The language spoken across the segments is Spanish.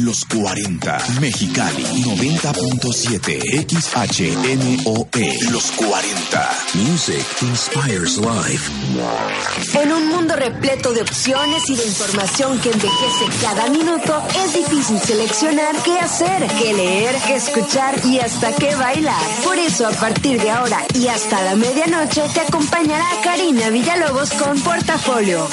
Los 40, Mexicali, 90.7, XHNOE. Los 40. Music inspires life. En un mundo repleto de opciones y de información que envejece cada minuto, es difícil seleccionar qué hacer, qué leer, qué escuchar y hasta qué bailar. Por eso, a partir de ahora y hasta la medianoche, te acompañará Karina Villalobos con Portafolio.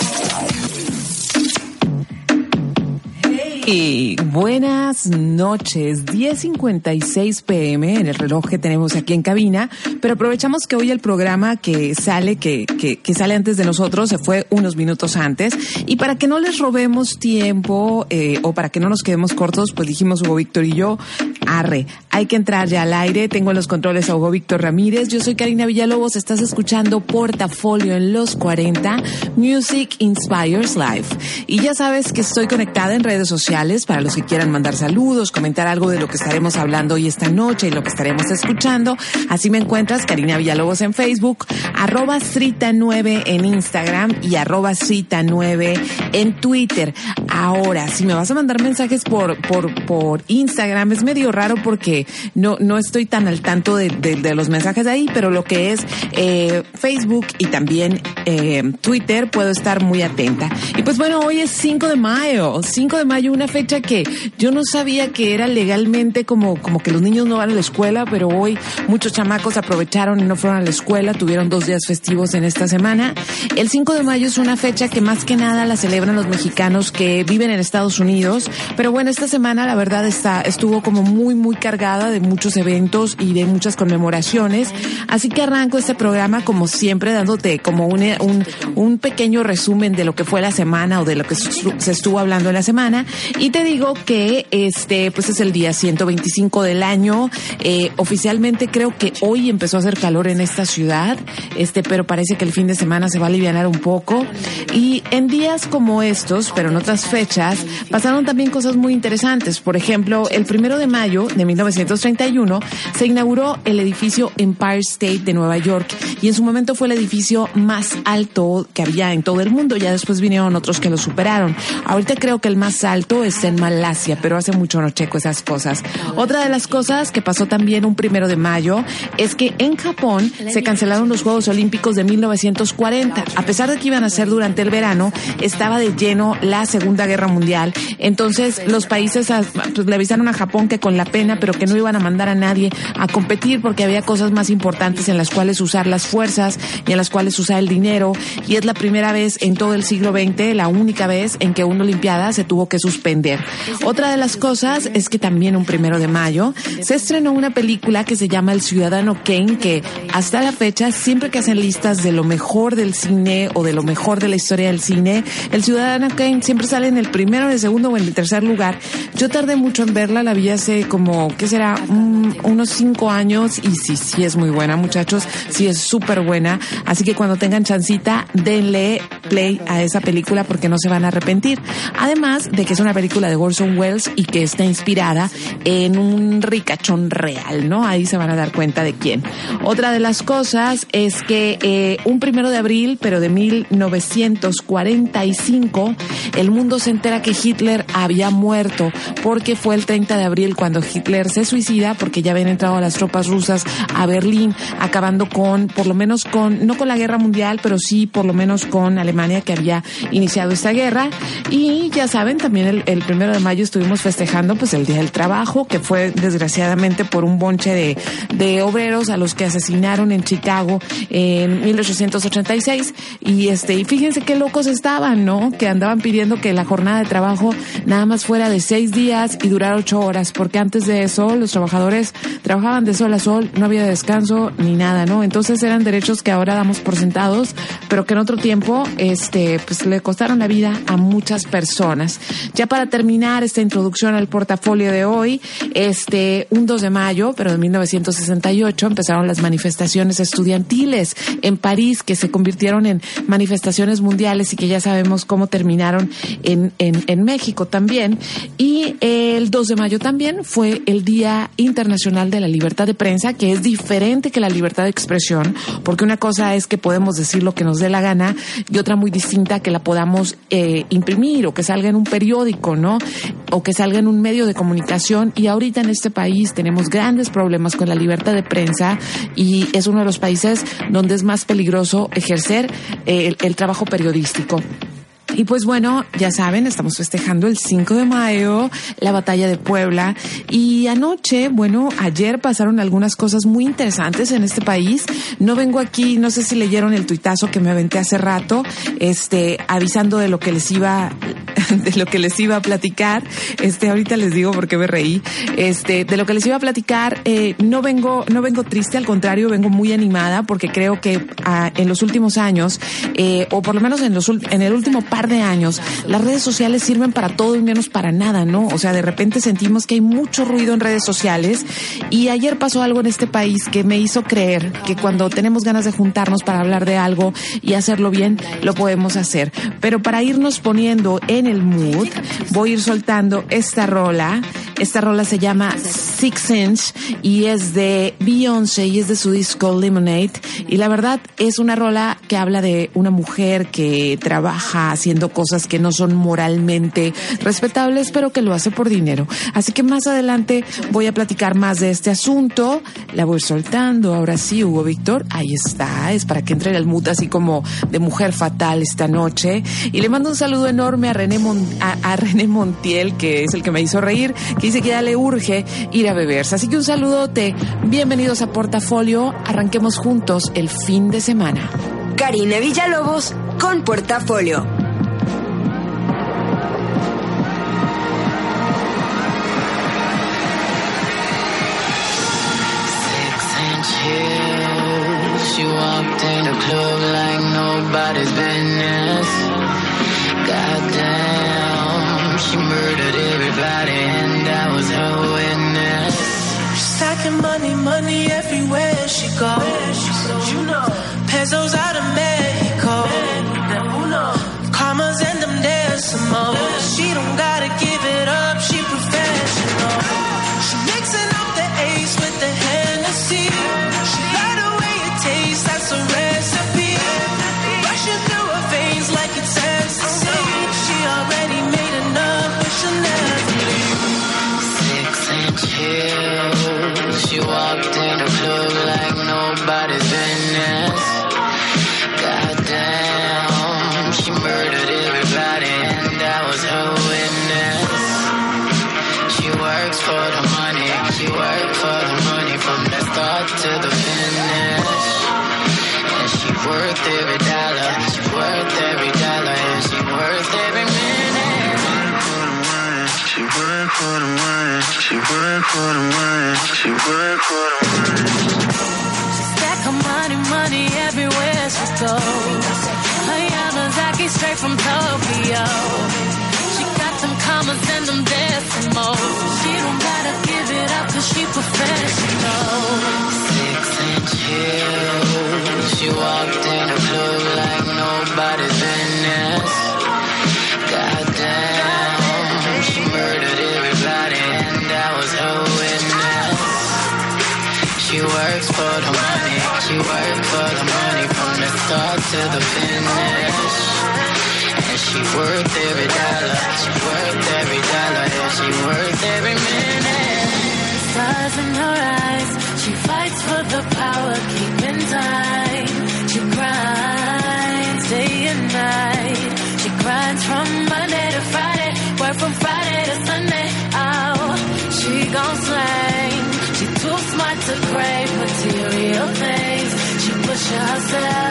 Y buenas noches, 10.56 pm en el reloj que tenemos aquí en cabina, pero aprovechamos que hoy el programa que sale, que, que, que sale antes de nosotros, se fue unos minutos antes, y para que no les robemos tiempo eh, o para que no nos quedemos cortos, pues dijimos Hugo Víctor y yo, arre, hay que entrar ya al aire, tengo en los controles a Hugo Víctor Ramírez, yo soy Karina Villalobos, estás escuchando Portafolio en los 40, Music Inspires Life, y ya sabes que estoy conectada en redes sociales, para los que quieran mandar saludos, comentar algo de lo que estaremos hablando hoy esta noche y lo que estaremos escuchando. Así me encuentras, Karina Villalobos en Facebook, arroba Srita9 en Instagram y arroba Srita9 en Twitter. Ahora, si me vas a mandar mensajes por, por, por Instagram, es medio raro porque no, no estoy tan al tanto de, de, los mensajes ahí, pero lo que es eh, Facebook y también eh, Twitter puedo estar muy atenta. Y pues bueno, hoy es 5 de mayo, 5 de mayo, una fecha que yo no sabía que era legalmente como, como que los niños no van a la escuela, pero hoy muchos chamacos aprovecharon y no fueron a la escuela, tuvieron dos días festivos en esta semana. El 5 de mayo es una fecha que más que nada la celebran los mexicanos que viven en Estados Unidos, pero bueno, esta semana la verdad está, estuvo como muy, muy cargada de muchos eventos y de muchas conmemoraciones, así que arranco este programa como siempre dándote como un, un, un pequeño resumen de lo que fue la semana o de lo que se estuvo hablando en la semana y te digo que este, pues es el día 125 del año. Eh, oficialmente creo que hoy empezó a hacer calor en esta ciudad, este, pero parece que el fin de semana se va a aliviar un poco. Y en días como estos, pero en otras fechas, pasaron también cosas muy interesantes. Por ejemplo, el primero de mayo de 1931 se inauguró el edificio Empire State de Nueva York y en su momento fue el edificio más alto que había en todo el mundo. Ya después vinieron otros que lo superaron. Ahorita creo que el más alto está en Malasia, pero hace mucho no checo esas cosas. Otra de las cosas que pasó también un primero de mayo es que en Japón se cancelaron los Juegos Olímpicos de 1940. A pesar de que iban a ser durante el verano, estaba de lleno la Segunda Guerra Mundial. Entonces los países pues, le avisaron a Japón que con la pena, pero que no iban a mandar a nadie a competir porque había cosas más importantes en las cuales usar las fuerzas y en las cuales usar el dinero. Y es la primera vez en todo el siglo XX, la única vez en que una Olimpiada se tuvo que suspender otra de las cosas es que también un primero de mayo se estrenó una película que se llama El Ciudadano Kane, que hasta la fecha, siempre que hacen listas de lo mejor del cine o de lo mejor de la historia del cine, El Ciudadano Kane siempre sale en el primero, en el segundo o en el tercer lugar. Yo tardé mucho en verla, la vi hace como, ¿qué será? unos cinco años y sí, sí es muy buena, muchachos, sí es súper buena. Así que cuando tengan chancita, denle play a esa película porque no se van a arrepentir. Además de que es una película de Orson Welles y que está inspirada en un ricachón real, ¿no? Ahí se van a dar cuenta de quién. Otra de las cosas es que eh, un primero de abril, pero de 1945, el mundo se entera que Hitler había muerto porque fue el 30 de abril cuando Hitler se suicida porque ya habían entrado las tropas rusas a Berlín, acabando con, por lo menos con, no con la guerra mundial, pero sí por lo menos con Alemania que había iniciado esta guerra. Y ya saben, también el, primero de mayo estuvimos festejando pues el Día del Trabajo, que fue desgraciadamente por un bonche de, de obreros a los que asesinaron en Chicago en 1886. Y este, y fíjense qué locos estaban, ¿no? Que andaban pidiendo que la jornada de trabajo nada más fuera de seis días y durara ocho horas, porque antes de eso los trabajadores trabajaban de sol a sol, no había descanso ni nada, ¿no? Entonces eran derechos que ahora damos por sentados, pero que en otro tiempo, este, pues le costaron la vida a muchas personas. Ya para terminar esta introducción al portafolio de hoy, este, un 2 de mayo, pero de 1968, empezaron las manifestaciones estudiantiles en París, que se convirtieron en manifestaciones mundiales y que ya sabemos cómo terminaron en en, en, México también. Y el 2 de mayo también fue el Día Internacional de la Libertad de Prensa, que es diferente que la libertad de expresión, porque una cosa es que podemos decir lo que nos dé la gana y otra muy distinta que la podamos eh, imprimir o que salga en un periódico, ¿no? O que salga en un medio de comunicación. Y ahorita en este país tenemos grandes problemas con la libertad de prensa y es uno de los países donde es más peligroso ejercer eh, el trabajo periodístico. Y pues bueno, ya saben, estamos festejando el 5 de mayo, la batalla de Puebla. Y anoche, bueno, ayer pasaron algunas cosas muy interesantes en este país. No vengo aquí, no sé si leyeron el tuitazo que me aventé hace rato, este, avisando de lo que les iba, de lo que les iba a platicar. Este, ahorita les digo porque me reí. Este, de lo que les iba a platicar, eh, no vengo, no vengo triste, al contrario, vengo muy animada porque creo que ah, en los últimos años, eh, o por lo menos en los, en el último par de años, las redes sociales sirven para todo y menos para nada, ¿no? O sea, de repente sentimos que hay mucho ruido en redes sociales y ayer pasó algo en este país que me hizo creer que cuando tenemos ganas de juntarnos para hablar de algo y hacerlo bien, lo podemos hacer. Pero para irnos poniendo en el mood, voy a ir soltando esta rola. Esta rola se llama Six Inch y es de Beyoncé y es de su disco Lemonade. Y la verdad es una rola que habla de una mujer que trabaja haciendo cosas que no son moralmente respetables, pero que lo hace por dinero. Así que más adelante voy a platicar más de este asunto. La voy soltando. Ahora sí, Hugo Víctor, ahí está. Es para que entre en el mood así como de mujer fatal esta noche. Y le mando un saludo enorme a René, a, René Montiel, que es el que me hizo reír, que dice que ya le urge ir a beberse. Así que un saludote. Bienvenidos a Portafolio. Arranquemos juntos el fin de semana. Karina Villalobos con Portafolio. She walked in the club like nobody's business. She murdered everybody and I was her witness. She's stacking money, money everywhere she goes. You know, pesos out of Mexico. Commas and them decimals. She material things. She push herself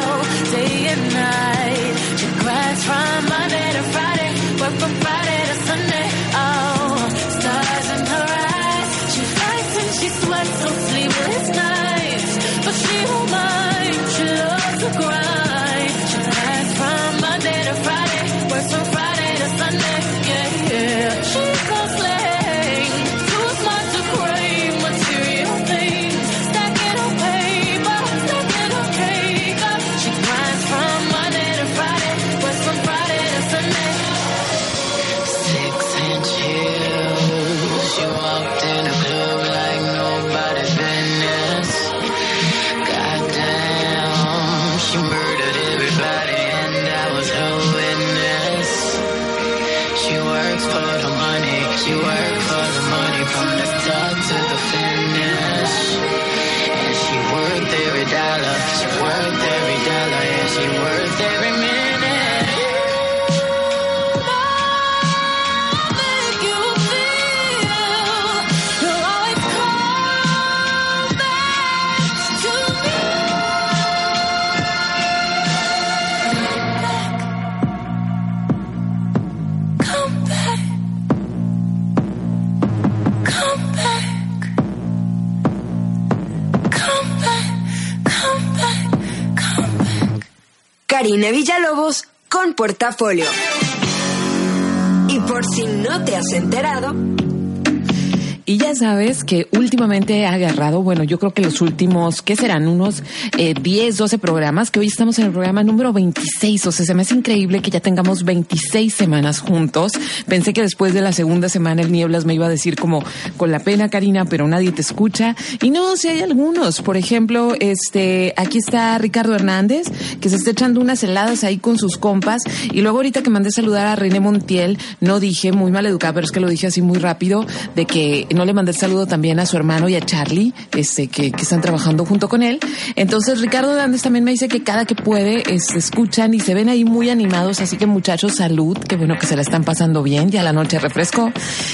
Karina Villalobos con portafolio. Y por si no te has enterado, Y ya sabes que últimamente ha agarrado, bueno, yo creo que los últimos, ¿qué serán? Unos eh, 10, 12 programas, que hoy estamos en el programa número 26. O sea, se me hace increíble que ya tengamos 26 semanas juntos. Pensé que después de la segunda semana el Nieblas me iba a decir como, con la pena, Karina, pero nadie te escucha. Y no, si hay algunos. Por ejemplo, este, aquí está Ricardo Hernández, que se está echando unas heladas ahí con sus compas. Y luego ahorita que mandé saludar a René Montiel, no dije, muy mal educada, pero es que lo dije así muy rápido, de que no le mandé el saludo también a su hermano y a Charlie, este, que, están trabajando junto con él. Entonces, Ricardo Hernández también me dice que cada que puede, es- escuchan y se ven ahí muy animados. Así que muchachos, salud, que bueno que se la están pasando bien, ya la noche refrescó.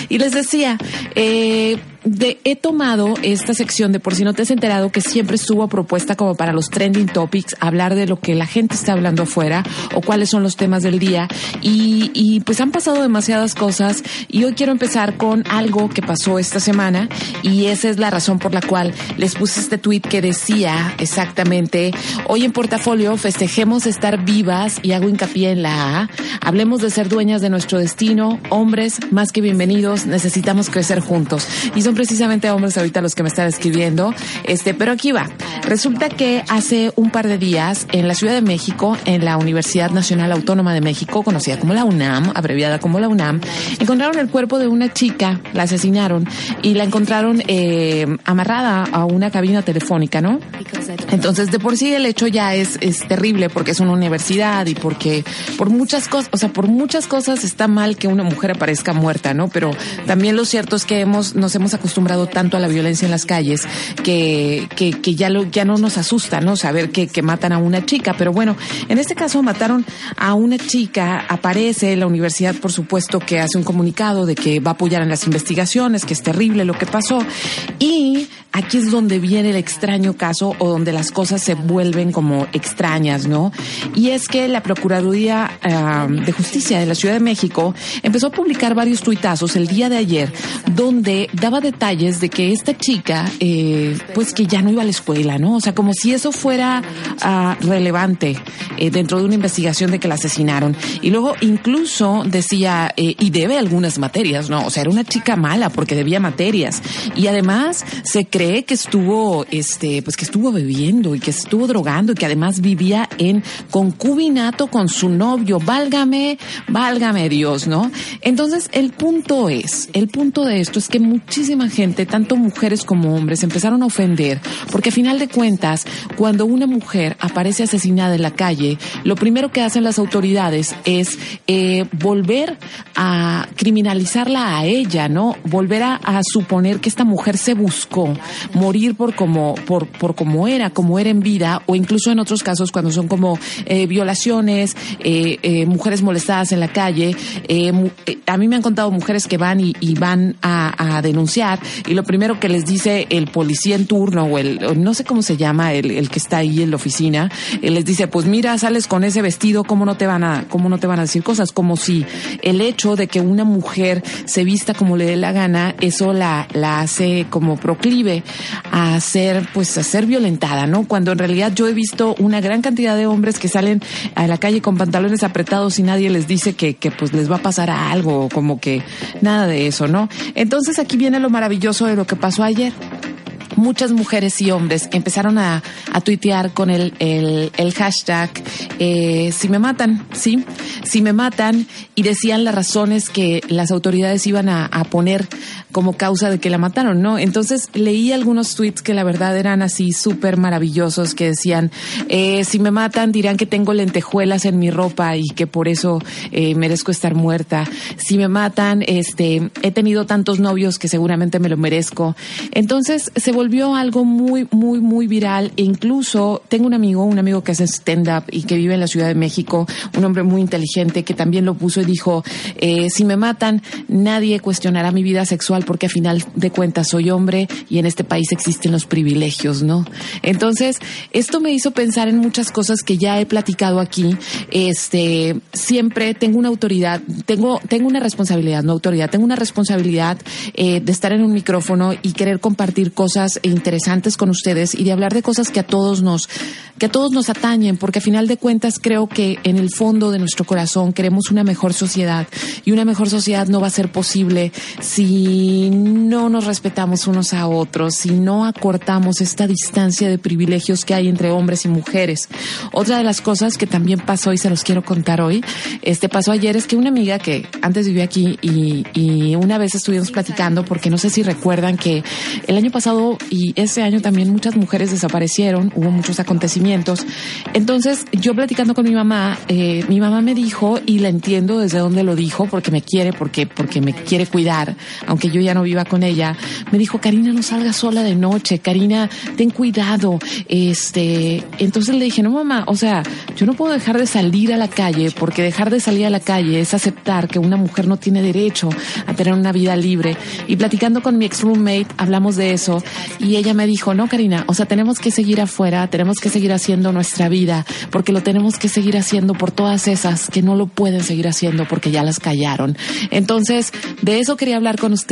Y les decía, eh, de, he tomado esta sección de por si no te has enterado que siempre estuvo propuesta como para los trending topics, hablar de lo que la gente está hablando afuera o cuáles son los temas del día. Y, pues han pasado demasiadas cosas y hoy quiero empezar con algo que pasó esta semana y esa es la razón por la cual les puse este tweet que decía exactamente, hoy en portafolio festejemos estar vivas y hago hincapié en la A, hablemos de ser dueñas de nuestro destino, hombres más que bienvenidos, necesitamos crecer juntos. Y precisamente hombres ahorita los que me están escribiendo, este, pero aquí va. Resulta que hace un par de días en la Ciudad de México, en la Universidad Nacional Autónoma de México, conocida como la UNAM, abreviada como la UNAM, encontraron el cuerpo de una chica, la asesinaron y la encontraron eh, amarrada a una cabina telefónica, ¿no? Entonces, de por sí el hecho ya es, es terrible porque es una universidad y porque por muchas cosas, o sea, por muchas cosas está mal que una mujer aparezca muerta, ¿no? Pero también lo cierto es que hemos, nos hemos acostumbrado tanto a la violencia en las calles que, que, ya lo, ya no nos asusta, ¿no? Saber que, que matan a una chica. Pero bueno, en este caso mataron a una chica, aparece la universidad, por supuesto, que hace un comunicado de que va a apoyar en las investigaciones, que es terrible lo que pasó. Y aquí es donde viene el extraño caso o donde las cosas se vuelven como extrañas, ¿no? Y es que la Procuraduría ah, de Justicia de la Ciudad de México empezó a publicar varios tuitazos el día de ayer donde daba detalles de que esta chica, eh, pues que ya no iba a la escuela, ¿no? O sea, como si eso fuera ah, relevante eh, dentro de una investigación de que la asesinaron. Y luego incluso decía, eh, y debe algunas materias, ¿no? O sea, era una chica mala porque debía materias. Y además se cree que estuvo, este, pues que estuvo bebiendo y que estuvo drogando y que además vivía en concubinato con su novio. Válgame, válgame Dios, ¿no? Entonces, el punto es, el punto de esto es que gente, tanto mujeres como hombres, empezaron a ofender, porque a final de cuentas, cuando una mujer aparece asesinada en la calle, lo primero que hacen las autoridades es eh, volver a criminalizarla a ella, ¿no? Volver a, suponer que esta mujer se buscó morir por como, por, por era, como era en vida, o incluso en otros casos cuando son como eh, violaciones, eh, mujeres molestadas en la calle. a mí me han contado mujeres que van y, van a denunciar y lo primero que les dice el policía en turno o el, no sé cómo se llama, el, el que está ahí en la oficina, eh, les dice, pues mira, sales con ese vestido, ¿cómo no te van a, cómo no te van a decir cosas? Como si el hecho de que una mujer se vista como le dé la gana, eso la, la hace como proclive a ser, pues a ser violentada, ¿no? Cuando en realidad yo he visto una gran cantidad de hombres que salen a la calle con pantalones apretados y nadie les dice que, que pues les va a pasar algo, como que nada de eso, ¿no? Entonces aquí viene lo maravilloso de lo que pasó ayer. muchas mujeres y hombres empezaron a, a tuitear con el, el, hashtag eh, si me matan, sí, si me matan y decían las razones que las autoridades iban a poner como causa de que la mataron, ¿no? Entonces leí algunos tweets que la verdad eran así súper maravillosos que decían, eh, si me matan dirán que tengo lentejuelas en mi ropa y que por eso eh, merezco estar muerta. Si me matan, este, he tenido tantos novios que seguramente me lo merezco. Entonces se volvió algo muy, muy, muy viral. E incluso tengo un amigo, un amigo que hace stand-up y que vive en la Ciudad de México, un hombre muy inteligente que también lo puso y dijo, eh, si me matan, nadie cuestionará mi vida sexual porque a final de cuentas soy hombre y en este país existen los privilegios, ¿no? Entonces, esto me hizo pensar en muchas cosas que ya he platicado aquí. Este, siempre tengo una autoridad, tengo, tengo una responsabilidad, no autoridad, tengo una responsabilidad eh, de estar en un micrófono y querer compartir cosas interesantes con ustedes y de hablar de cosas que a todos nos, que a todos nos atañen, porque a final de cuentas creo que en el fondo de nuestro corazón queremos una mejor sociedad y una mejor sociedad no va a ser posible si no nos respetamos unos a otros, si no acortamos esta distancia de privilegios que hay entre hombres y mujeres. Otra de las cosas que también pasó y se los quiero contar hoy, este pasó ayer es que una amiga que antes vivía aquí y, y una vez estuvimos platicando porque no sé si recuerdan que el año pasado y ese año también muchas mujeres desaparecieron, hubo muchos acontecimientos. Entonces yo platicando con mi mamá, eh, mi mamá me dijo y la entiendo desde dónde lo dijo porque me quiere, porque porque me quiere cuidar, aunque yo ya no viva con ella. Me dijo Karina no salgas sola de noche, Karina ten cuidado, este. Entonces le dije no mamá, o sea yo no puedo dejar de salir a la calle porque dejar de salir a la calle es aceptar que una mujer no tiene derecho a tener una vida libre. Y platicando con mi ex roommate hablamos de eso y ella me dijo, no Karina, o sea, tenemos que seguir afuera, tenemos que seguir haciendo nuestra vida porque lo tenemos que seguir haciendo por todas esas que no lo pueden seguir haciendo porque ya las callaron. Entonces, de eso quería hablar con ustedes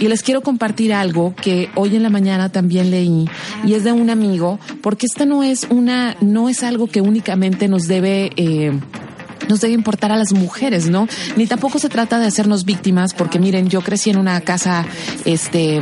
y les quiero compartir algo que hoy en la mañana también leí y es de un amigo porque esta no es una, no es algo que únicamente nos debe, eh, nos debe importar a las mujeres, ¿no? Ni tampoco se trata de hacernos víctimas, porque miren, yo crecí en una casa, este,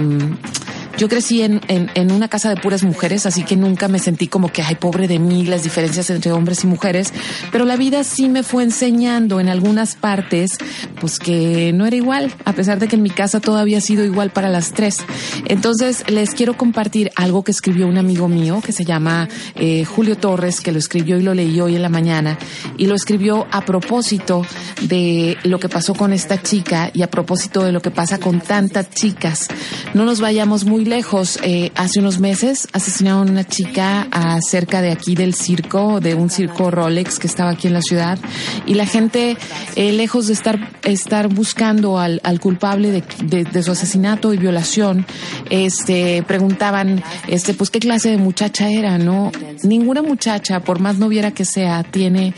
yo crecí en, en, una casa de puras mujeres, así que nunca me sentí como que, ay, pobre de mí, las diferencias entre hombres y mujeres, pero la vida sí me fue enseñando en algunas partes, pues que no era igual, a pesar de que en mi casa todo había sido igual para las tres. Entonces, les quiero compartir algo que escribió un amigo mío que se llama eh, Julio Torres, que lo escribió y lo leí hoy en la mañana, y lo escribió a propósito de lo que pasó con esta chica y a propósito de lo que pasa con tantas chicas. No nos vayamos muy lejos. Eh, hace unos meses asesinaron a una chica cerca de aquí del circo, de un circo Rolex que estaba aquí en la ciudad. Y la gente, eh, lejos de estar, estar buscando al, culpable de, de, de, su asesinato y violación, este, preguntaban, este, pues qué clase de muchacha era, ¿no? Ninguna muchacha, por más noviera que sea, tiene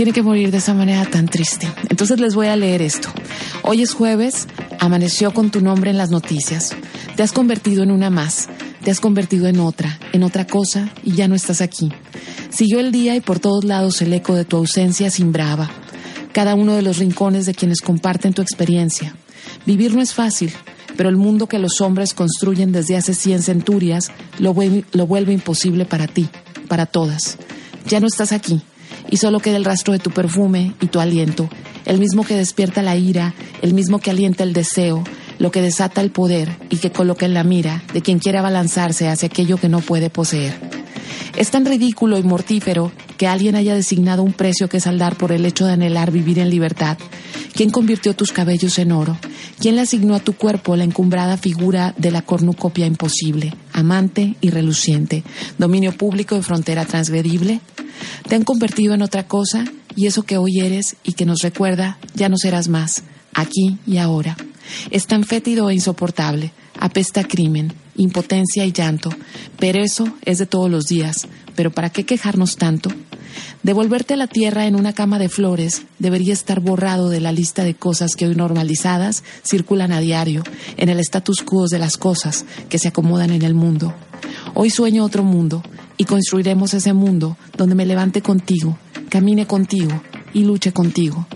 tiene que morir de esa manera tan triste. Entonces les voy a leer esto. Hoy es jueves, amaneció con tu nombre en las noticias. Te has convertido en una más, te has convertido en otra, en otra cosa y ya no estás aquí. Siguió el día y por todos lados el eco de tu ausencia simbraba. Cada uno de los rincones de quienes comparten tu experiencia. Vivir no es fácil, pero el mundo que los hombres construyen desde hace cien centurias lo vuelve, lo vuelve imposible para ti, para todas. Ya no estás aquí y solo queda el rastro de tu perfume y tu aliento, el mismo que despierta la ira, el mismo que alienta el deseo, lo que desata el poder y que coloca en la mira de quien quiere abalanzarse hacia aquello que no puede poseer. Es tan ridículo y mortífero que alguien haya designado un precio que saldar por el hecho de anhelar vivir en libertad. ¿Quién convirtió tus cabellos en oro? ¿Quién le asignó a tu cuerpo la encumbrada figura de la cornucopia imposible, amante y reluciente, dominio público y frontera transgredible? Te han convertido en otra cosa y eso que hoy eres y que nos recuerda ya no serás más, aquí y ahora. Es tan fétido e insoportable, apesta a crimen, impotencia y llanto, pero eso es de todos los días. Pero ¿para qué quejarnos tanto? Devolverte a la tierra en una cama de flores debería estar borrado de la lista de cosas que hoy normalizadas circulan a diario en el status quo de las cosas que se acomodan en el mundo. Hoy sueño otro mundo y construiremos ese mundo donde me levante contigo, camine contigo y luche contigo.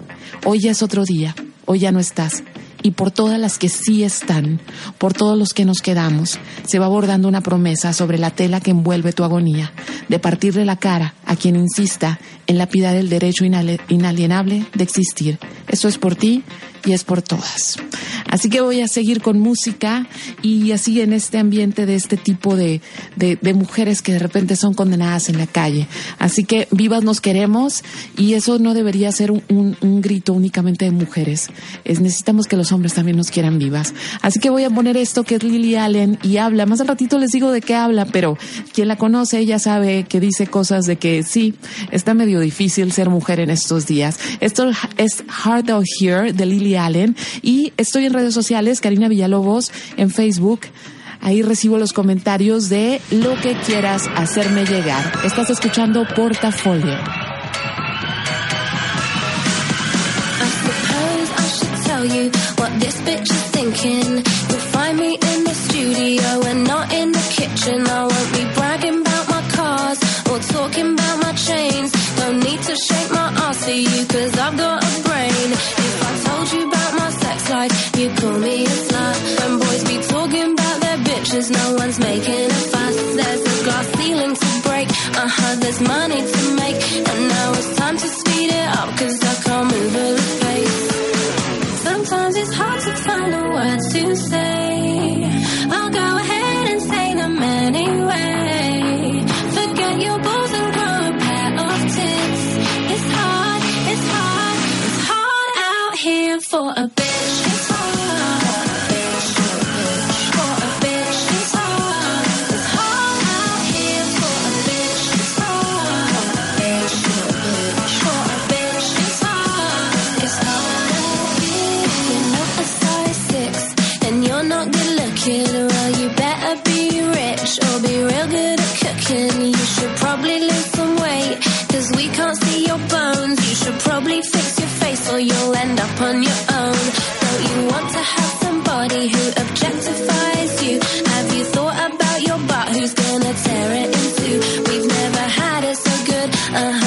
Hoy ya es otro día, hoy ya no estás y por todas las que sí están, por todos los que nos quedamos, se va bordando una promesa sobre la tela que envuelve tu agonía, de partirle la cara a quien insista en lapidar el derecho inalienable de existir. Esto es por ti y es por todas. Así que voy a seguir con música y así en este ambiente de este tipo de, de, mujeres que de repente son condenadas en la calle. Así que vivas nos queremos y eso no debería ser un, un, grito únicamente de mujeres. Es, necesitamos que los hombres también nos quieran vivas. Así que voy a poner esto que es Lily Allen y habla. Más al ratito les digo de qué habla, pero quien la conoce ella sabe que dice cosas de que sí, está medio difícil ser mujer en estos días. Esto es Hard Out Here de Lily Allen y estoy en redes sociales, Karina Villalobos en Facebook. Ahí recibo los comentarios de lo que quieras hacerme llegar. Estás escuchando Portafolio. you what this bitch is thinking. You'll find me in the studio and not in the kitchen. Be bragging about my cars about my chains. Need to shake my ass for you, cause I've got there's money to make. And now it's time to speed it up, cause I can't move the pace. Sometimes it's hard to find the words to say. I'll go ahead and say them anyway. Forget your balls and grow a pair of tits. It's hard, it's hard, it's hard out here for a bitch. should probably fix your face or you'll end up on your own. Don't you want to have somebody who objectifies you? Have you thought about your butt? Who's gonna tear it in two? We've never had it so good. Uh-huh.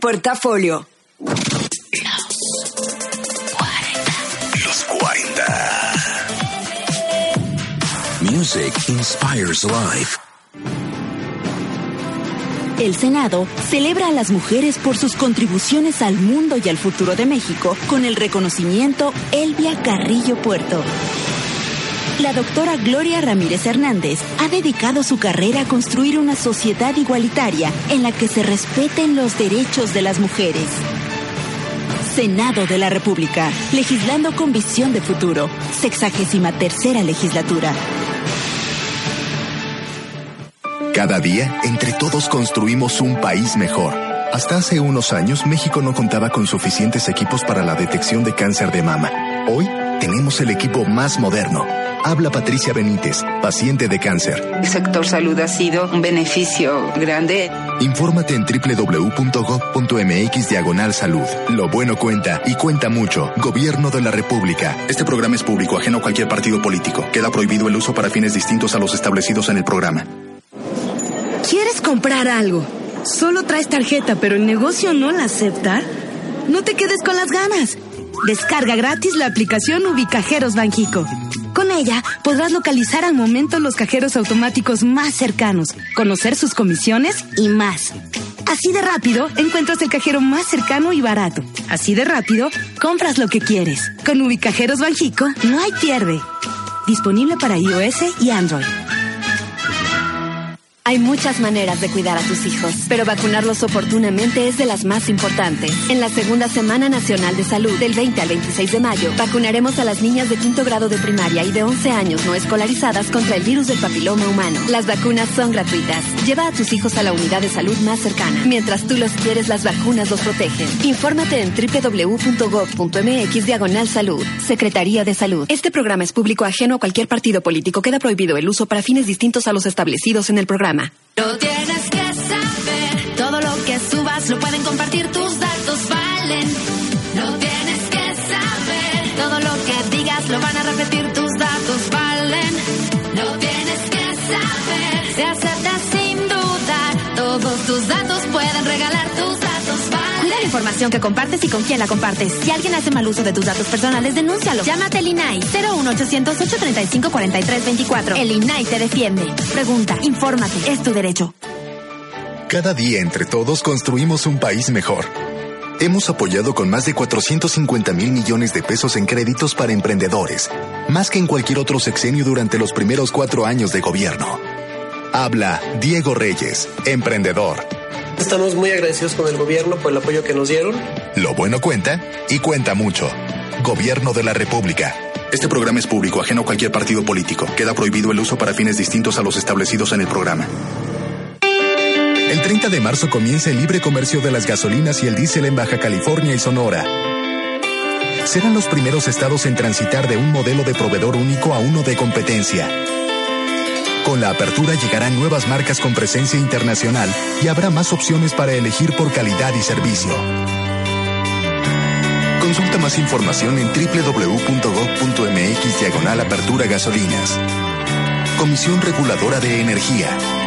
Portafolio. Los 40. Music inspires life. El Senado celebra a las mujeres por sus contribuciones al mundo y al futuro de México con el reconocimiento Elvia Carrillo Puerto. La doctora Gloria Ramírez Hernández ha dedicado su carrera a construir una sociedad igualitaria en la que se respeten los derechos de las mujeres. Senado de la República, legislando con visión de futuro. Sexagésima tercera legislatura. Cada día, entre todos construimos un país mejor. Hasta hace unos años, México no contaba con suficientes equipos para la detección de cáncer de mama. Hoy, tenemos el equipo más moderno. Habla Patricia Benítez, paciente de cáncer. El sector salud ha sido un beneficio grande. Infórmate en www.gov.mx diagonal salud. Lo bueno cuenta y cuenta mucho. Gobierno de la República. Este programa es público, ajeno a cualquier partido político. Queda prohibido el uso para fines distintos a los establecidos en el programa. ¿Quieres comprar algo? Solo traes tarjeta, pero el negocio no la acepta. No te quedes con las ganas. Descarga gratis la aplicación Ubicajeros Banjico. Ella podrás localizar al momento los cajeros automáticos más cercanos, conocer sus comisiones y más. Así de rápido encuentras el cajero más cercano y barato. Así de rápido compras lo que quieres. Con Ubicajeros Banjico no hay pierde. Disponible para iOS y Android. Hay muchas maneras de cuidar a tus hijos, pero vacunarlos oportunamente es de las más importantes. En la segunda Semana Nacional de Salud, del 20 al 26 de mayo, vacunaremos a las niñas de quinto grado de primaria y de 11 años no escolarizadas contra el virus del papiloma humano. Las vacunas son gratuitas. Lleva a tus hijos a la unidad de salud más cercana. Mientras tú los quieres, las vacunas los protegen. Infórmate en www.gov.mx diagonal salud. Secretaría de Salud. Este programa es público ajeno a cualquier partido político. Queda prohibido el uso para fines distintos a los establecidos en el programa. No tienes que saber, todo lo que subas lo pueden compartir, tus datos valen. Que compartes y con quién la compartes. Si alguien hace mal uso de tus datos personales, denúncialo. Llámate al INAI 01800 835 4324. El INAI te defiende. Pregunta, infórmate, es tu derecho. Cada día entre todos construimos un país mejor. Hemos apoyado con más de 450 mil millones de pesos en créditos para emprendedores, más que en cualquier otro sexenio durante los primeros cuatro años de gobierno. Habla Diego Reyes, emprendedor. Estamos muy agradecidos con el gobierno por el apoyo que nos dieron. Lo bueno cuenta y cuenta mucho. Gobierno de la República. Este programa es público, ajeno a cualquier partido político. Queda prohibido el uso para fines distintos a los establecidos en el programa. El 30 de marzo comienza el libre comercio de las gasolinas y el diésel en Baja California y Sonora. Serán los primeros estados en transitar de un modelo de proveedor único a uno de competencia. Con la apertura llegarán nuevas marcas con presencia internacional y habrá más opciones para elegir por calidad y servicio. Consulta más información en www.gov.mx diagonal apertura gasolinas. Comisión Reguladora de Energía.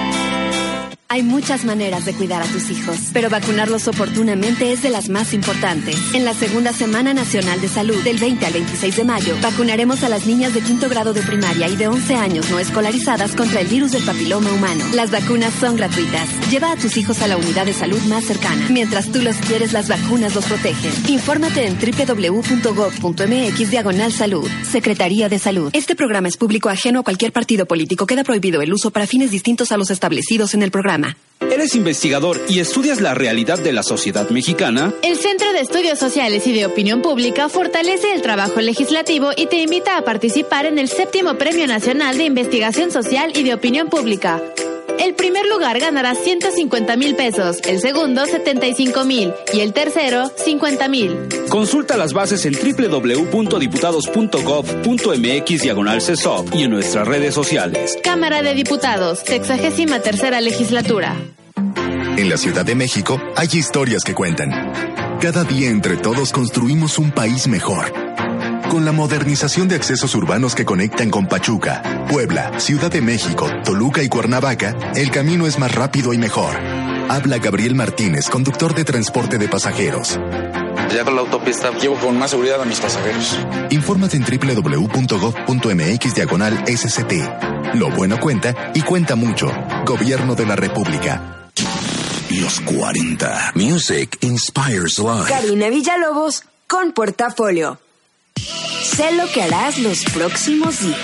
Hay muchas maneras de cuidar a tus hijos, pero vacunarlos oportunamente es de las más importantes. En la segunda Semana Nacional de Salud, del 20 al 26 de mayo, vacunaremos a las niñas de quinto grado de primaria y de 11 años no escolarizadas contra el virus del papiloma humano. Las vacunas son gratuitas. Lleva a tus hijos a la unidad de salud más cercana. Mientras tú los quieres, las vacunas los protegen. Infórmate en www.gov.mx diagonal salud. Secretaría de Salud. Este programa es público ajeno a cualquier partido político. Queda prohibido el uso para fines distintos a los establecidos en el programa. ¿Eres investigador y estudias la realidad de la sociedad mexicana? El Centro de Estudios Sociales y de Opinión Pública fortalece el trabajo legislativo y te invita a participar en el séptimo Premio Nacional de Investigación Social y de Opinión Pública. El primer lugar ganará 150 mil pesos, el segundo 75 mil y el tercero 50 mil. Consulta las bases en www.diputados.gov.mx diagonal CESOP y en nuestras redes sociales. Cámara de Diputados, 63 tercera legislatura. En la Ciudad de México hay historias que cuentan. Cada día entre todos construimos un país mejor. Con la modernización de accesos urbanos que conectan con Pachuca, Puebla, Ciudad de México, Toluca y Cuernavaca, el camino es más rápido y mejor. Habla Gabriel Martínez, conductor de transporte de pasajeros. Ya con la autopista llevo con más seguridad a mis pasajeros. Infórmate en www.gov.mx diagonal SCT. Lo bueno cuenta y cuenta mucho. Gobierno de la República. Los 40. Music inspires life. Karina Villalobos con portafolio. Sé lo que harás los próximos días.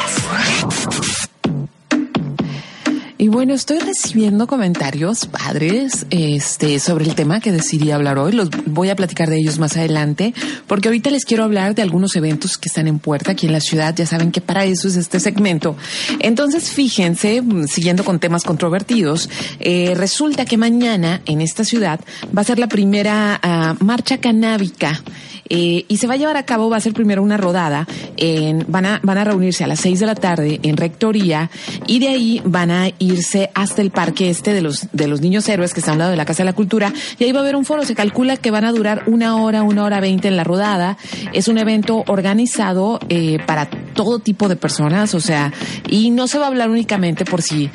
Y bueno, estoy recibiendo comentarios, padres, este, sobre el tema que decidí hablar hoy. Los voy a platicar de ellos más adelante, porque ahorita les quiero hablar de algunos eventos que están en puerta aquí en la ciudad. Ya saben que para eso es este segmento. Entonces, fíjense, siguiendo con temas controvertidos, eh, resulta que mañana en esta ciudad va a ser la primera ah, marcha canábica eh, y se va a llevar a cabo, va a ser primero una rodada, en, van, a, van a reunirse a las seis de la tarde en Rectoría y de ahí van a irse hasta el parque este de los, de los niños héroes que está a un lado de la Casa de la Cultura y ahí va a haber un foro, se calcula que van a durar una hora, una hora veinte en la rodada, es un evento organizado eh, para todo tipo de personas, o sea, y no se va a hablar únicamente por si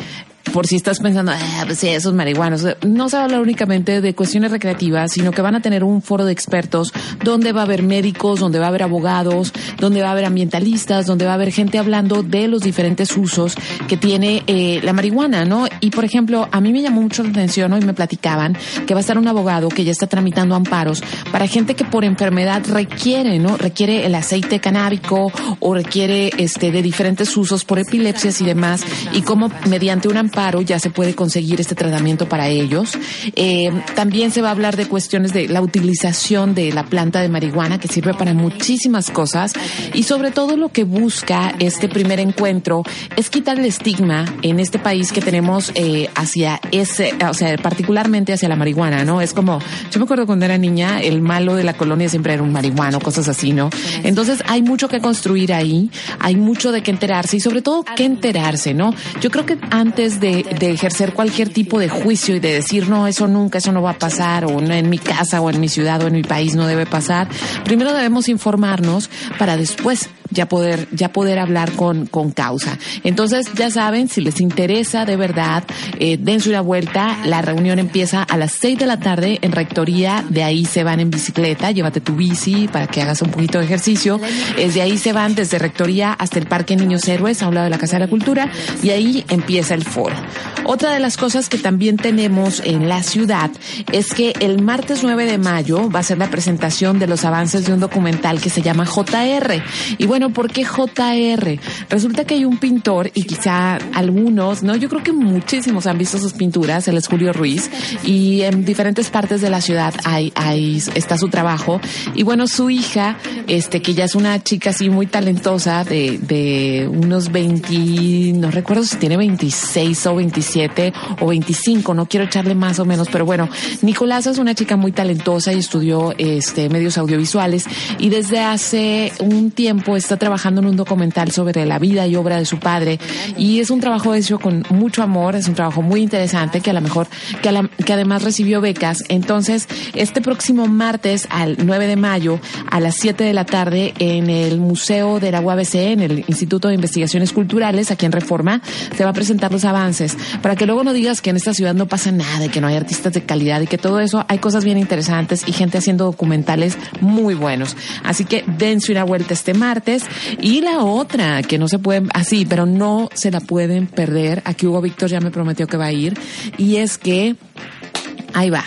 por si estás pensando, ah, pues sí, esos marihuanos. No se va a hablar únicamente de cuestiones recreativas, sino que van a tener un foro de expertos donde va a haber médicos, donde va a haber abogados, donde va a haber ambientalistas, donde va a haber gente hablando de los diferentes usos que tiene eh, la marihuana, ¿no? Y por ejemplo, a mí me llamó mucho la atención, ¿no? Y me platicaban que va a estar un abogado que ya está tramitando amparos para gente que por enfermedad requiere, ¿no? Requiere el aceite canábico o requiere este de diferentes usos por epilepsias y demás, y cómo mediante un amparo ya se puede conseguir este tratamiento para ellos. Eh, también se va a hablar de cuestiones de la utilización de la planta de marihuana que sirve para muchísimas cosas y sobre todo lo que busca este primer encuentro es quitar el estigma en este país que tenemos eh, hacia ese, o sea, particularmente hacia la marihuana, ¿no? Es como, yo me acuerdo cuando era niña, el malo de la colonia siempre era un marihuano, cosas así, ¿no? Entonces hay mucho que construir ahí, hay mucho de qué enterarse y sobre todo qué enterarse, ¿no? Yo creo que antes de de, ejercer cualquier tipo de juicio y de decir, no, eso nunca, eso no va a pasar, o no, en mi casa, o en mi ciudad, o en mi país no debe pasar, primero debemos informarnos para después ya poder, ya poder hablar con, con causa. Entonces, ya saben, si les interesa de verdad, eh, dense una vuelta. La reunión empieza a las seis de la tarde en Rectoría. De ahí se van en bicicleta. Llévate tu bici para que hagas un poquito de ejercicio. Desde ahí se van desde Rectoría hasta el Parque Niños Héroes, a un lado de la Casa de la Cultura. Y ahí empieza el foro. Otra de las cosas que también tenemos en la ciudad es que el martes 9 de mayo va a ser la presentación de los avances de un documental que se llama JR. Y bueno, bueno, ¿por qué JR? Resulta que hay un pintor y quizá algunos, ¿no? Yo creo que muchísimos han visto sus pinturas, él es Julio Ruiz, y en diferentes partes de la ciudad hay, hay, está su trabajo. Y bueno, su hija, este, que ya es una chica así muy talentosa de, de unos 20, no recuerdo si tiene 26 o 27 o 25, no quiero echarle más o menos, pero bueno, Nicolás es una chica muy talentosa y estudió este medios audiovisuales y desde hace un tiempo está trabajando en un documental sobre la vida y obra de su padre y es un trabajo hecho con mucho amor, es un trabajo muy interesante que a lo mejor, que, que además recibió becas. Entonces, este próximo martes al 9 de mayo a las 7 de la tarde en el Museo de la UABC, en el Instituto de Investigaciones Culturales, aquí en Reforma, se va a presentar los avances para que luego no digas que en esta ciudad no pasa nada y que no hay artistas de calidad y que todo eso, hay cosas bien interesantes y gente haciendo documentales muy buenos. Así que dense una vuelta este martes y la otra, que no se pueden, así, pero no se la pueden perder. Aquí Hugo Víctor ya me prometió que va a ir. Y es que, ahí va.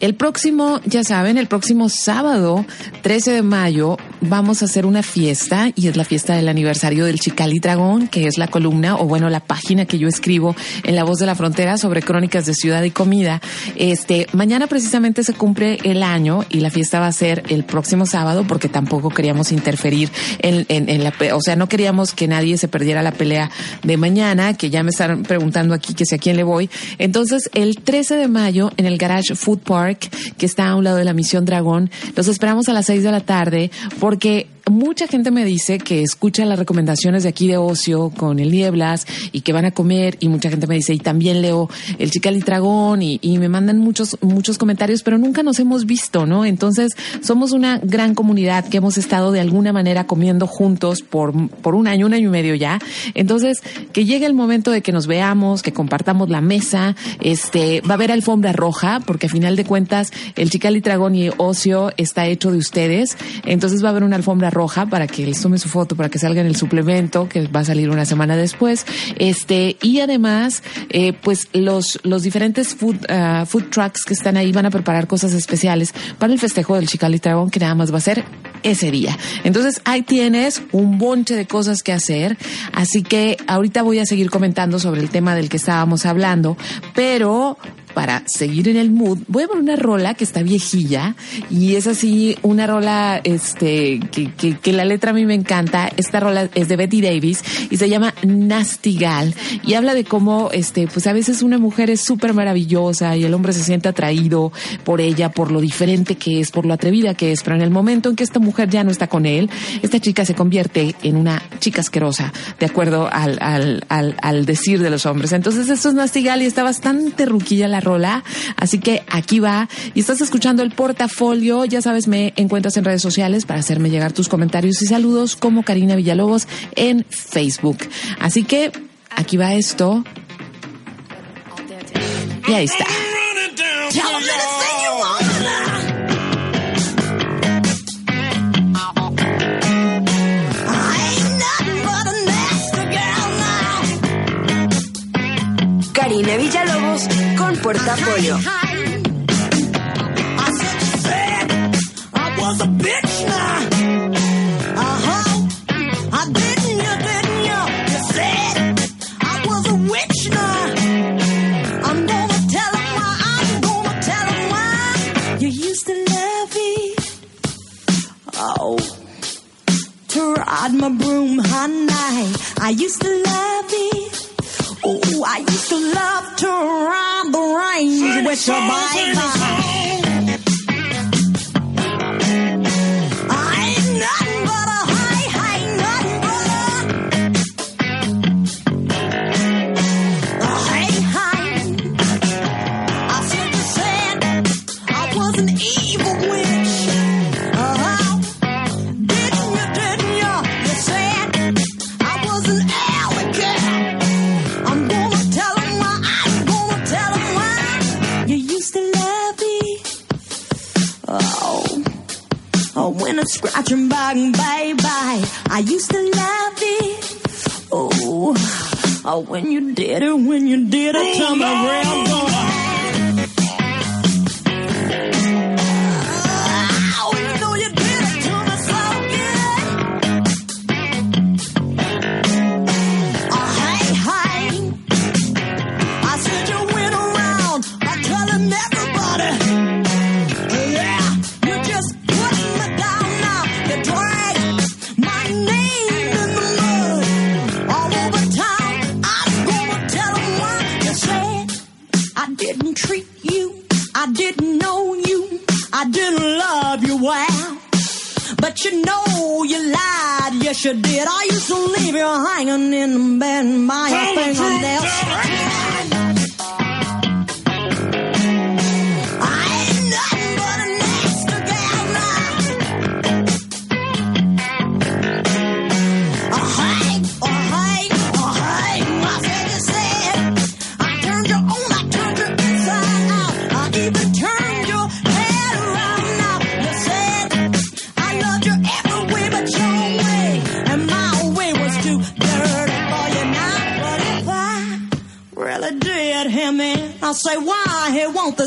El próximo, ya saben, el próximo sábado, 13 de mayo, vamos a hacer una fiesta y es la fiesta del aniversario del Chicali Dragón, que es la columna o bueno, la página que yo escribo en La Voz de la Frontera sobre crónicas de ciudad y comida. Este, mañana precisamente se cumple el año y la fiesta va a ser el próximo sábado porque tampoco queríamos interferir en, la, o sea, no queríamos que nadie se perdiera la pelea de mañana, que ya me están preguntando aquí que si a quién le voy. Entonces, el 13 de mayo en el Garage Food Park que está a un lado de la Misión Dragón. Los esperamos a las seis de la tarde porque mucha gente me dice que escucha las recomendaciones de aquí de ocio con el Nieblas y que van a comer y mucha gente me dice y también leo el Chicali Dragón y, y me mandan muchos muchos comentarios pero nunca nos hemos visto no entonces somos una gran comunidad que hemos estado de alguna manera comiendo juntos por por un año un año y medio ya. Entonces que llegue el momento de que nos veamos que compartamos la mesa este va a haber alfombra roja porque a final de cuentas el Chicali Dragón y ocio está hecho de ustedes. Entonces va a haber una alfombra roja para que les tome su foto, para que salga en el suplemento, que va a salir una semana después. Este, y además, eh, pues los, los diferentes food, uh, food trucks que están ahí van a preparar cosas especiales para el festejo del Chicali Dragón, que nada más va a ser ese día. Entonces ahí tienes un bonche de cosas que hacer. Así que ahorita voy a seguir comentando sobre el tema del que estábamos hablando, pero para seguir en el mood, voy a poner una rola que está viejilla y es así una rola este que, la letra a mí me encanta. Esta rola es de Betty Davis y se llama Nastigal y habla de cómo este pues a veces una mujer es súper maravillosa y el hombre se siente atraído por ella, por lo diferente que es, por lo atrevida que es, pero en el momento en que esta mujer ya no está con él, esta chica se convierte en una chica asquerosa, de acuerdo al, al, al, al decir de los hombres. Entonces esto es Nastigal y está bastante ruquilla la rola. Así que aquí va. Y estás escuchando el portafolio. Ya sabes, me encuentras en redes sociales para hacerme llegar tus comentarios y saludos como Karina Villalobos en Facebook. Así que aquí va esto. Y ahí está. Karina Villalobos con Portafolio. ride my broom, honey. I used to love it. Oh, I used to love to ride the range with your baby. Oh, oh, when I'm scratching back, baby. I used to love it. Oh, oh, when you did it, when you did it to me real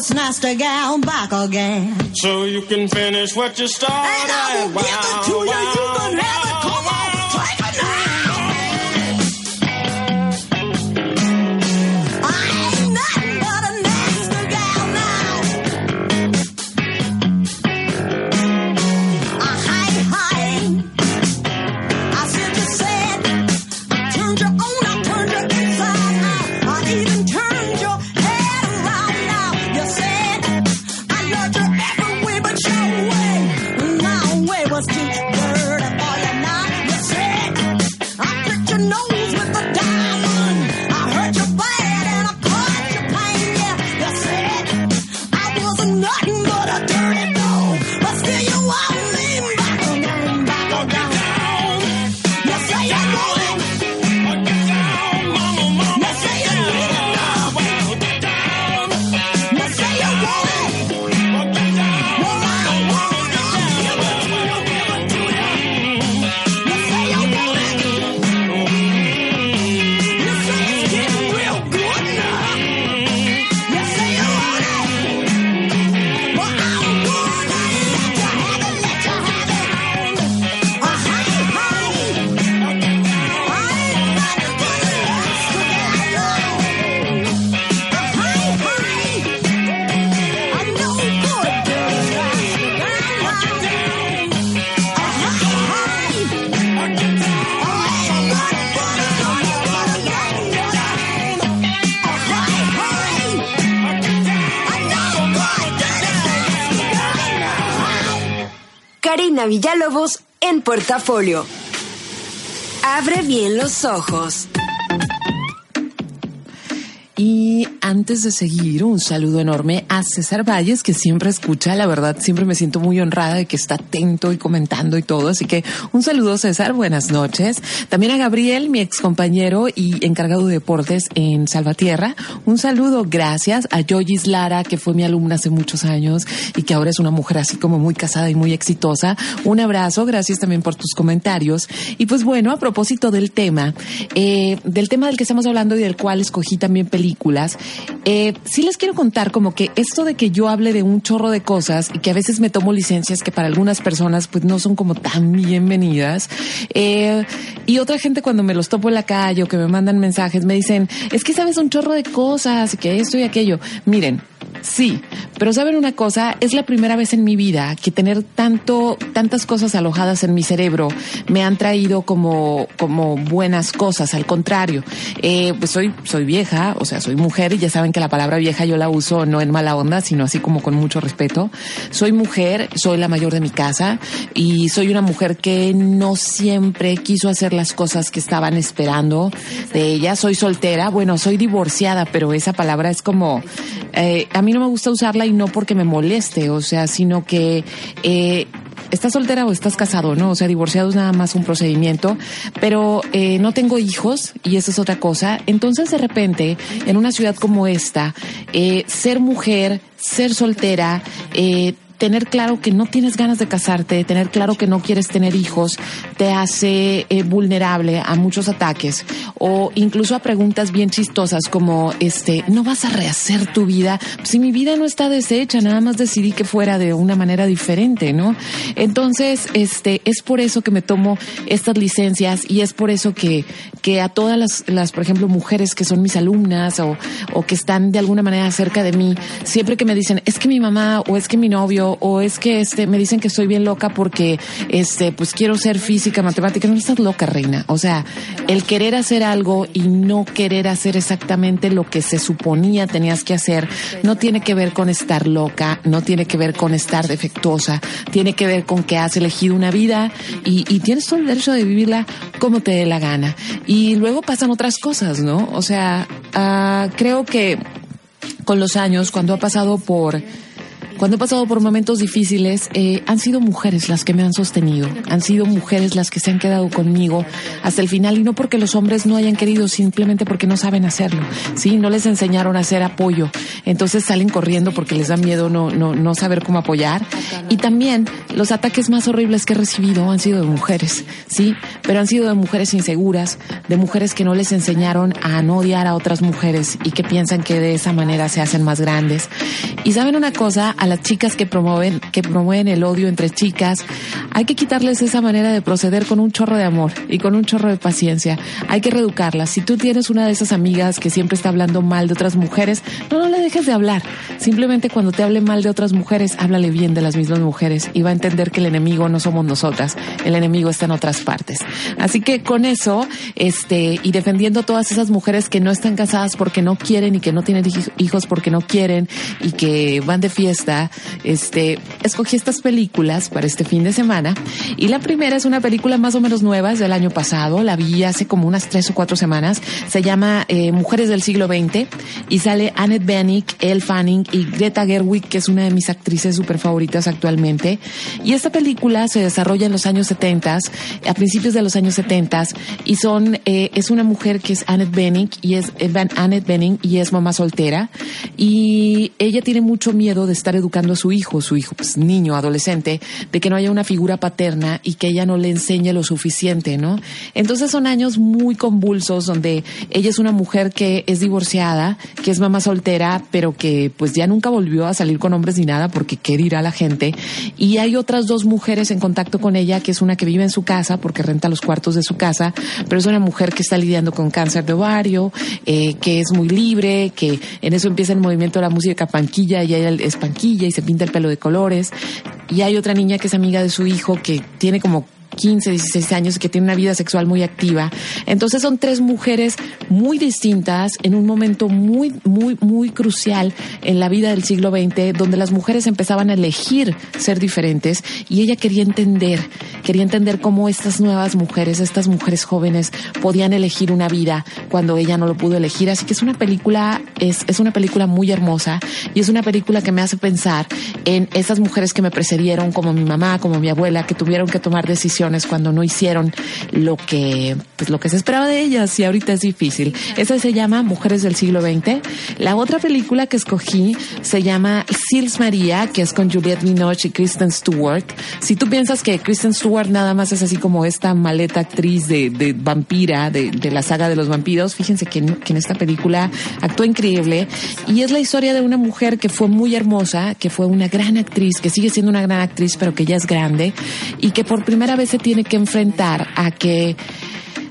this nasty gal back again. So you can finish what you started. And I will give it to you. You can have it. Portafolio. Abre bien los ojos. Y antes de seguir, un saludo enorme a César Valles, que siempre escucha, la verdad, siempre me siento muy honrada de que está atento y comentando y todo. Así que un saludo, César, buenas noches. También a Gabriel, mi ex compañero y encargado de deportes en Salvatierra. Un saludo, gracias a Joyis Lara, que fue mi alumna hace muchos años y que ahora es una mujer así como muy casada y muy exitosa. Un abrazo, gracias también por tus comentarios. Y pues bueno, a propósito del tema, eh, del tema del que estamos hablando y del cual escogí también películas, eh, sí les quiero contar como que esto de que yo hable de un chorro de cosas y que a veces me tomo licencias que para algunas personas pues no son como tan bienvenidas. Eh, y otra gente cuando me los topo en la calle o que me mandan mensajes me dicen, es que sabes un chorro de cosas, que esto y aquello. Miren, Sí, pero saben una cosa, es la primera vez en mi vida que tener tanto, tantas cosas alojadas en mi cerebro me han traído como, como buenas cosas. Al contrario, eh, pues soy, soy vieja, o sea, soy mujer y ya saben que la palabra vieja yo la uso no en mala onda, sino así como con mucho respeto. Soy mujer, soy la mayor de mi casa y soy una mujer que no siempre quiso hacer las cosas que estaban esperando de ella. Soy soltera, bueno, soy divorciada, pero esa palabra es como, eh, a mí no me gusta usarla y no porque me moleste, o sea, sino que eh, estás soltera o estás casado, ¿no? O sea, divorciado es nada más un procedimiento, pero eh, no tengo hijos y eso es otra cosa. Entonces, de repente, en una ciudad como esta, eh, ser mujer, ser soltera, eh, tener claro que no tienes ganas de casarte, tener claro que no quieres tener hijos, te hace eh, vulnerable a muchos ataques o incluso a preguntas bien chistosas como, este, ¿no vas a rehacer tu vida? Si mi vida no está deshecha, nada más decidí que fuera de una manera diferente, ¿no? Entonces, este, es por eso que me tomo estas licencias y es por eso que, que a todas las, las, por ejemplo, mujeres que son mis alumnas o, o que están de alguna manera cerca de mí, siempre que me dicen, es que mi mamá o es que mi novio o es que este me dicen que estoy bien loca porque este pues quiero ser física, matemática, no estás loca, reina. O sea, el querer hacer algo y no querer hacer exactamente lo que se suponía tenías que hacer no tiene que ver con estar loca, no tiene que ver con estar defectuosa, tiene que ver con que has elegido una vida y, tienes todo el derecho de vivirla como te dé la gana. Y luego pasan otras cosas, ¿no? O sea, uh, creo que con los años, cuando ha pasado por cuando he pasado por momentos difíciles, eh, han sido mujeres las que me han sostenido, han sido mujeres las que se han quedado conmigo hasta el final y no porque los hombres no hayan querido, simplemente porque no saben hacerlo, sí, no les enseñaron a hacer apoyo, entonces salen corriendo porque les da miedo no, no, no saber cómo apoyar. Y también los ataques más horribles que he recibido han sido de mujeres, sí, pero han sido de mujeres inseguras, de mujeres que no les enseñaron a no odiar a otras mujeres y que piensan que de esa manera se hacen más grandes. Y saben una cosa, a las chicas que promueven, que promueven el odio entre chicas, hay que quitarles esa manera de proceder con un chorro de amor y con un chorro de paciencia. Hay que reeducarlas. Si tú tienes una de esas amigas que siempre está hablando mal de otras mujeres, no, no le dejes de hablar. Simplemente cuando te hable mal de otras mujeres, háblale bien de las mismas mujeres y va a entender que el enemigo no somos nosotras. El enemigo está en otras partes. Así que con eso, este, y defendiendo todas esas mujeres que no están casadas porque no quieren y que no tienen hijos porque no quieren y que van de fiesta, este, escogí estas películas para este fin de semana. Y la primera es una película más o menos nueva, es del año pasado, la vi hace como unas tres o cuatro semanas, se llama eh, Mujeres del siglo XX y sale Annette Bening, Elle Fanning y Greta Gerwig, que es una de mis actrices super favoritas actualmente. Y esta película se desarrolla en los años 70, a principios de los años 70 y son, eh, es una mujer que es Annette Bening y es eh, Annette Bening y es mamá soltera. Y ella tiene mucho miedo de estar educando a su hijo, su hijo pues niño, adolescente, de que no haya una figura paterna y que ella no le enseñe lo suficiente, ¿no? Entonces son años muy convulsos donde ella es una mujer que es divorciada, que es mamá soltera, pero que pues ya nunca volvió a salir con hombres ni nada porque qué dirá la gente. Y hay otras dos mujeres en contacto con ella, que es una que vive en su casa porque renta los cuartos de su casa, pero es una mujer que está lidiando con cáncer de ovario, eh, que es muy libre, que en eso empieza el movimiento de la música panquilla y ella es panquilla y se pinta el pelo de colores. Y hay otra niña que es amiga de su hijo que tiene como 15, 16 años que tienen una vida sexual muy activa. Entonces son tres mujeres muy distintas en un momento muy, muy, muy crucial en la vida del siglo XX, donde las mujeres empezaban a elegir ser diferentes y ella quería entender, quería entender cómo estas nuevas mujeres, estas mujeres jóvenes podían elegir una vida cuando ella no lo pudo elegir. Así que es una película, es, es una película muy hermosa y es una película que me hace pensar en esas mujeres que me precedieron, como mi mamá, como mi abuela, que tuvieron que tomar decisiones cuando no hicieron lo que, pues lo que se esperaba de ellas y ahorita es difícil. Esa se llama Mujeres del siglo XX. La otra película que escogí se llama Sils María, que es con Juliette Binoche y Kristen Stewart. Si tú piensas que Kristen Stewart nada más es así como esta maleta actriz de, de vampira de, de, la saga de los vampiros, fíjense que en, que en esta película actúa increíble y es la historia de una mujer que fue muy hermosa, que fue una gran actriz, que sigue siendo una gran actriz, pero que ya es grande y que por primera vez tiene que enfrentar a que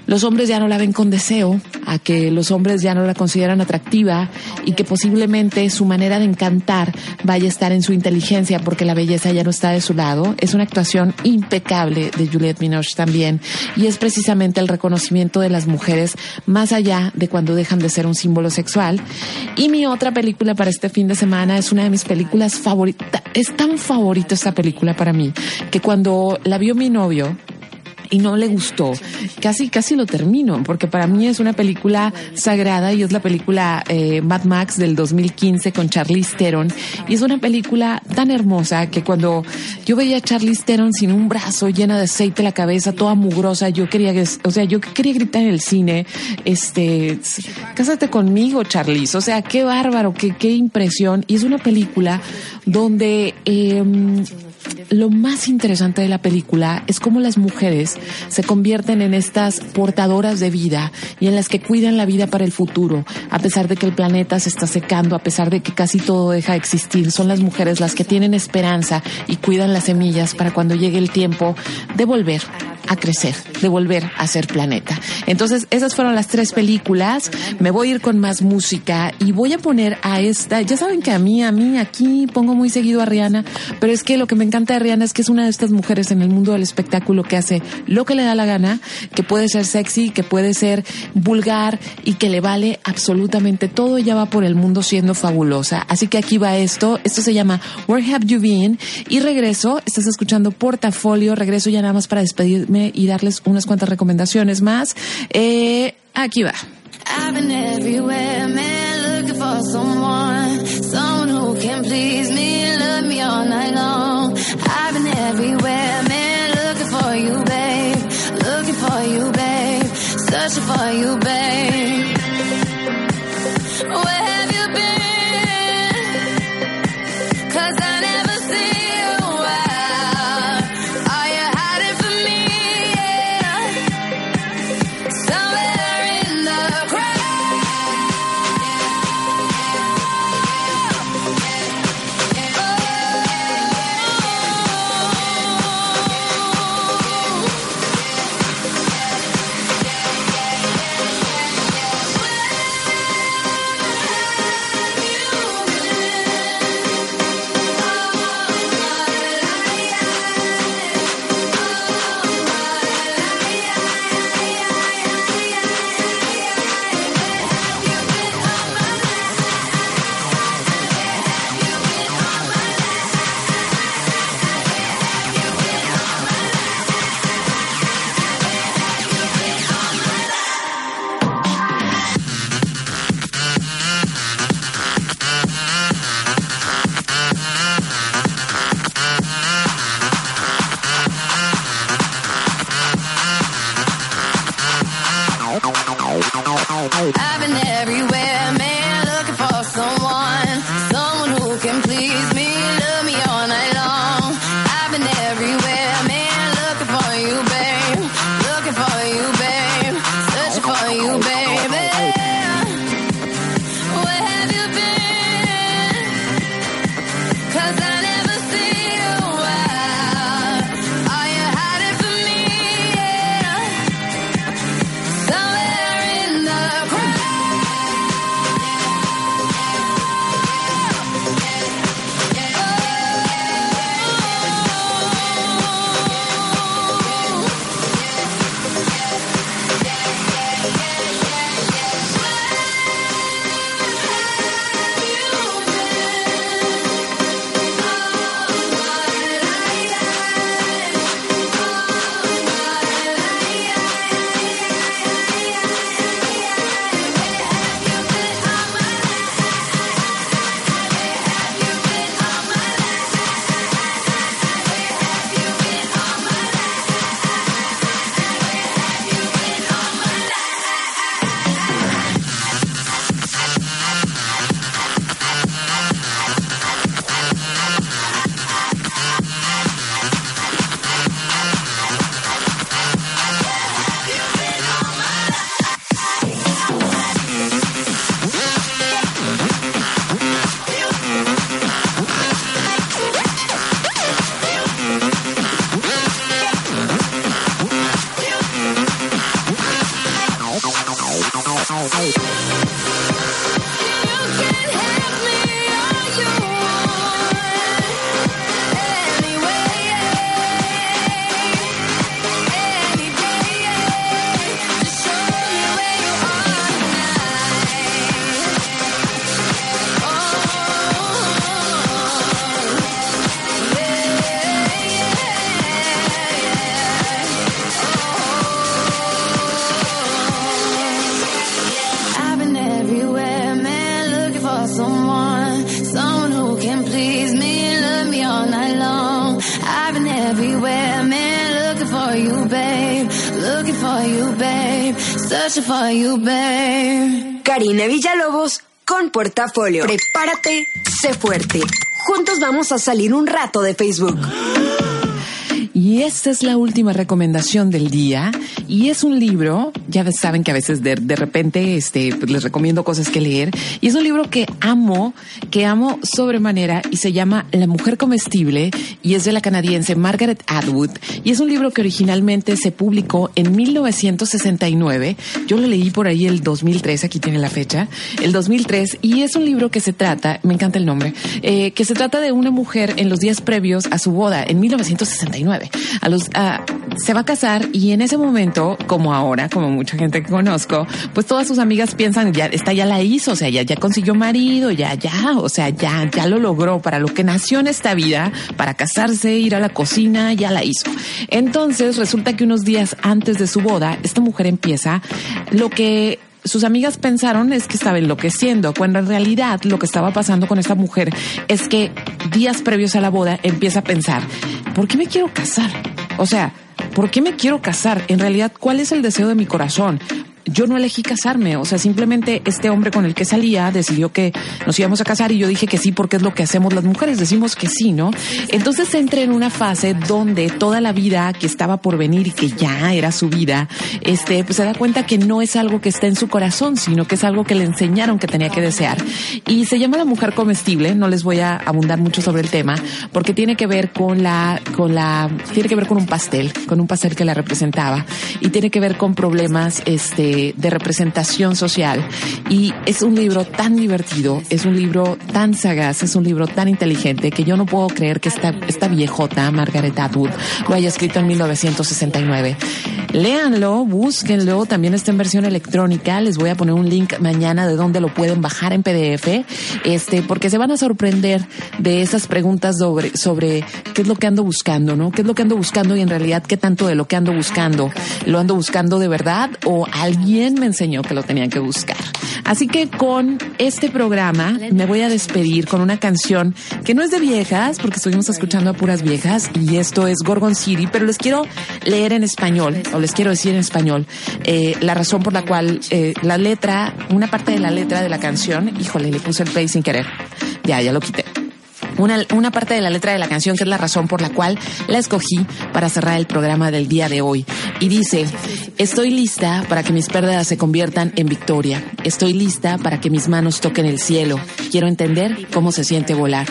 los hombres ya no la ven con deseo, a que los hombres ya no la consideran atractiva y que posiblemente su manera de encantar vaya a estar en su inteligencia porque la belleza ya no está de su lado. Es una actuación impecable de Juliette Binoche también y es precisamente el reconocimiento de las mujeres más allá de cuando dejan de ser un símbolo sexual. Y mi otra película para este fin de semana es una de mis películas favoritas. Es tan favorita esta película para mí que cuando la vio mi novio, y no le gustó, casi casi lo termino, porque para mí es una película sagrada y es la película eh, Mad Max del 2015 con Charlize Theron. Y es una película tan hermosa que cuando yo veía a Charlize Theron sin un brazo, llena de aceite la cabeza, toda mugrosa, yo quería, o sea, yo quería gritar en el cine, este, cásate conmigo, Charlize, o sea, qué bárbaro, qué, qué impresión. Y es una película donde eh, lo más interesante de la película es cómo las mujeres se convierten en estas portadoras de vida y en las que cuidan la vida para el futuro, a pesar de que el planeta se está secando, a pesar de que casi todo deja de existir. Son las mujeres las que tienen esperanza y cuidan las semillas para cuando llegue el tiempo de volver a crecer, de volver a ser planeta. Entonces, esas fueron las tres películas. Me voy a ir con más música y voy a poner a esta. Ya saben que a mí, a mí, aquí pongo muy seguido a Rihanna, pero es que lo que me encanta de Rihanna es que es una de estas mujeres en el mundo del espectáculo que hace lo que le da la gana, que puede ser sexy, que puede ser vulgar y que le vale absolutamente todo. Ella va por el mundo siendo fabulosa. Así que aquí va esto. Esto se llama Where Have You Been? Y regreso. Estás escuchando Portafolio. Regreso ya nada más para despedirme y darles unas cuantas recomendaciones más. Eh, aquí va. I've been everywhere, man, looking for someone, someone who can please Karina Villalobos con Portafolio. Prepárate, sé fuerte. Juntos vamos a salir un rato de Facebook. Y esta es la última recomendación del día. Y es un libro, ya saben que a veces de, de repente este, pues, les recomiendo cosas que leer. Y es un libro que amo, que amo sobremanera y se llama La mujer comestible y es de la canadiense Margaret Atwood. Y es un libro que originalmente se publicó en 1969. Yo lo leí por ahí el 2003, aquí tiene la fecha, el 2003. Y es un libro que se trata, me encanta el nombre, eh, que se trata de una mujer en los días previos a su boda en 1969. A los, a- se va a casar y en ese momento, como ahora, como mucha gente que conozco, pues todas sus amigas piensan, ya, esta ya la hizo, o sea, ya, ya consiguió marido, ya, ya, o sea, ya, ya lo logró para lo que nació en esta vida, para casarse, ir a la cocina, ya la hizo. Entonces resulta que unos días antes de su boda, esta mujer empieza lo que sus amigas pensaron es que estaba enloqueciendo, cuando en realidad lo que estaba pasando con esta mujer es que días previos a la boda empieza a pensar, ¿por qué me quiero casar? O sea, ¿por qué me quiero casar? En realidad, ¿cuál es el deseo de mi corazón? Yo no elegí casarme, o sea, simplemente este hombre con el que salía decidió que nos íbamos a casar y yo dije que sí porque es lo que hacemos las mujeres, decimos que sí, ¿no? Entonces entré en una fase donde toda la vida que estaba por venir y que ya era su vida, este, pues se da cuenta que no es algo que está en su corazón, sino que es algo que le enseñaron que tenía que desear. Y se llama La Mujer Comestible, no les voy a abundar mucho sobre el tema, porque tiene que ver con la, con la, tiene que ver con un pastel, con un pastel que la representaba, y tiene que ver con problemas, este, de representación social. Y es un libro tan divertido, es un libro tan sagaz, es un libro tan inteligente que yo no puedo creer que esta, esta viejota, Margaret Atwood, lo haya escrito en 1969. Léanlo, búsquenlo, también está en versión electrónica. Les voy a poner un link mañana de donde lo pueden bajar en PDF, este, porque se van a sorprender de esas preguntas sobre, sobre qué es lo que ando buscando, ¿no? ¿Qué es lo que ando buscando y en realidad qué tanto de lo que ando buscando lo ando buscando de verdad o alguien me enseñó que lo tenía que buscar. Así que con este programa me voy a despedir con una canción que no es de viejas, porque estuvimos escuchando a puras viejas y esto es Gorgon City, pero les quiero leer en español, o les quiero decir en español, eh, la razón por la cual eh, la letra, una parte de la letra de la canción, híjole, le puse el play sin querer. Ya, ya lo quité. Una, una parte de la letra de la canción que es la razón por la cual la escogí para cerrar el programa del día de hoy. Y dice, estoy lista para que mis pérdidas se conviertan en victoria. Estoy lista para que mis manos toquen el cielo. Quiero entender cómo se siente volar.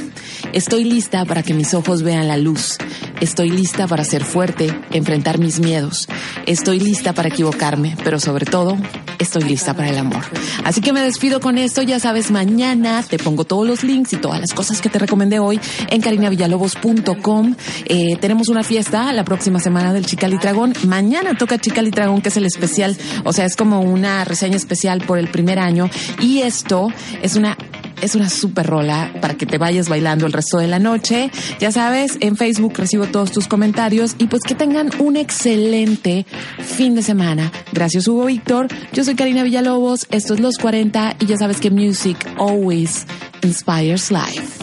Estoy lista para que mis ojos vean la luz. Estoy lista para ser fuerte, enfrentar mis miedos. Estoy lista para equivocarme, pero sobre todo, estoy lista para el amor. Así que me despido con esto. Ya sabes, mañana te pongo todos los links y todas las cosas que te recomendé hoy en carinavillalobos.com. Eh, tenemos una fiesta la próxima semana del Chicalitragón. Mañana toca Chicalitragón, que es el especial, o sea, es como una reseña especial por el primer año. Y esto es una es una super rola para que te vayas bailando el resto de la noche. Ya sabes, en Facebook recibo todos tus comentarios y pues que tengan un excelente fin de semana. Gracias Hugo Víctor. Yo soy Karina Villalobos. Esto es Los 40 y ya sabes que music always inspires life.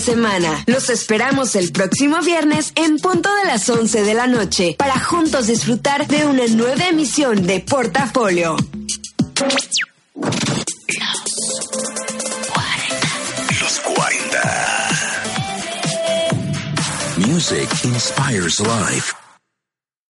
semana. Los esperamos el próximo viernes en punto de las 11 de la noche para juntos disfrutar de una nueva emisión de Portafolio. Los 40. Los 40. Music inspires life.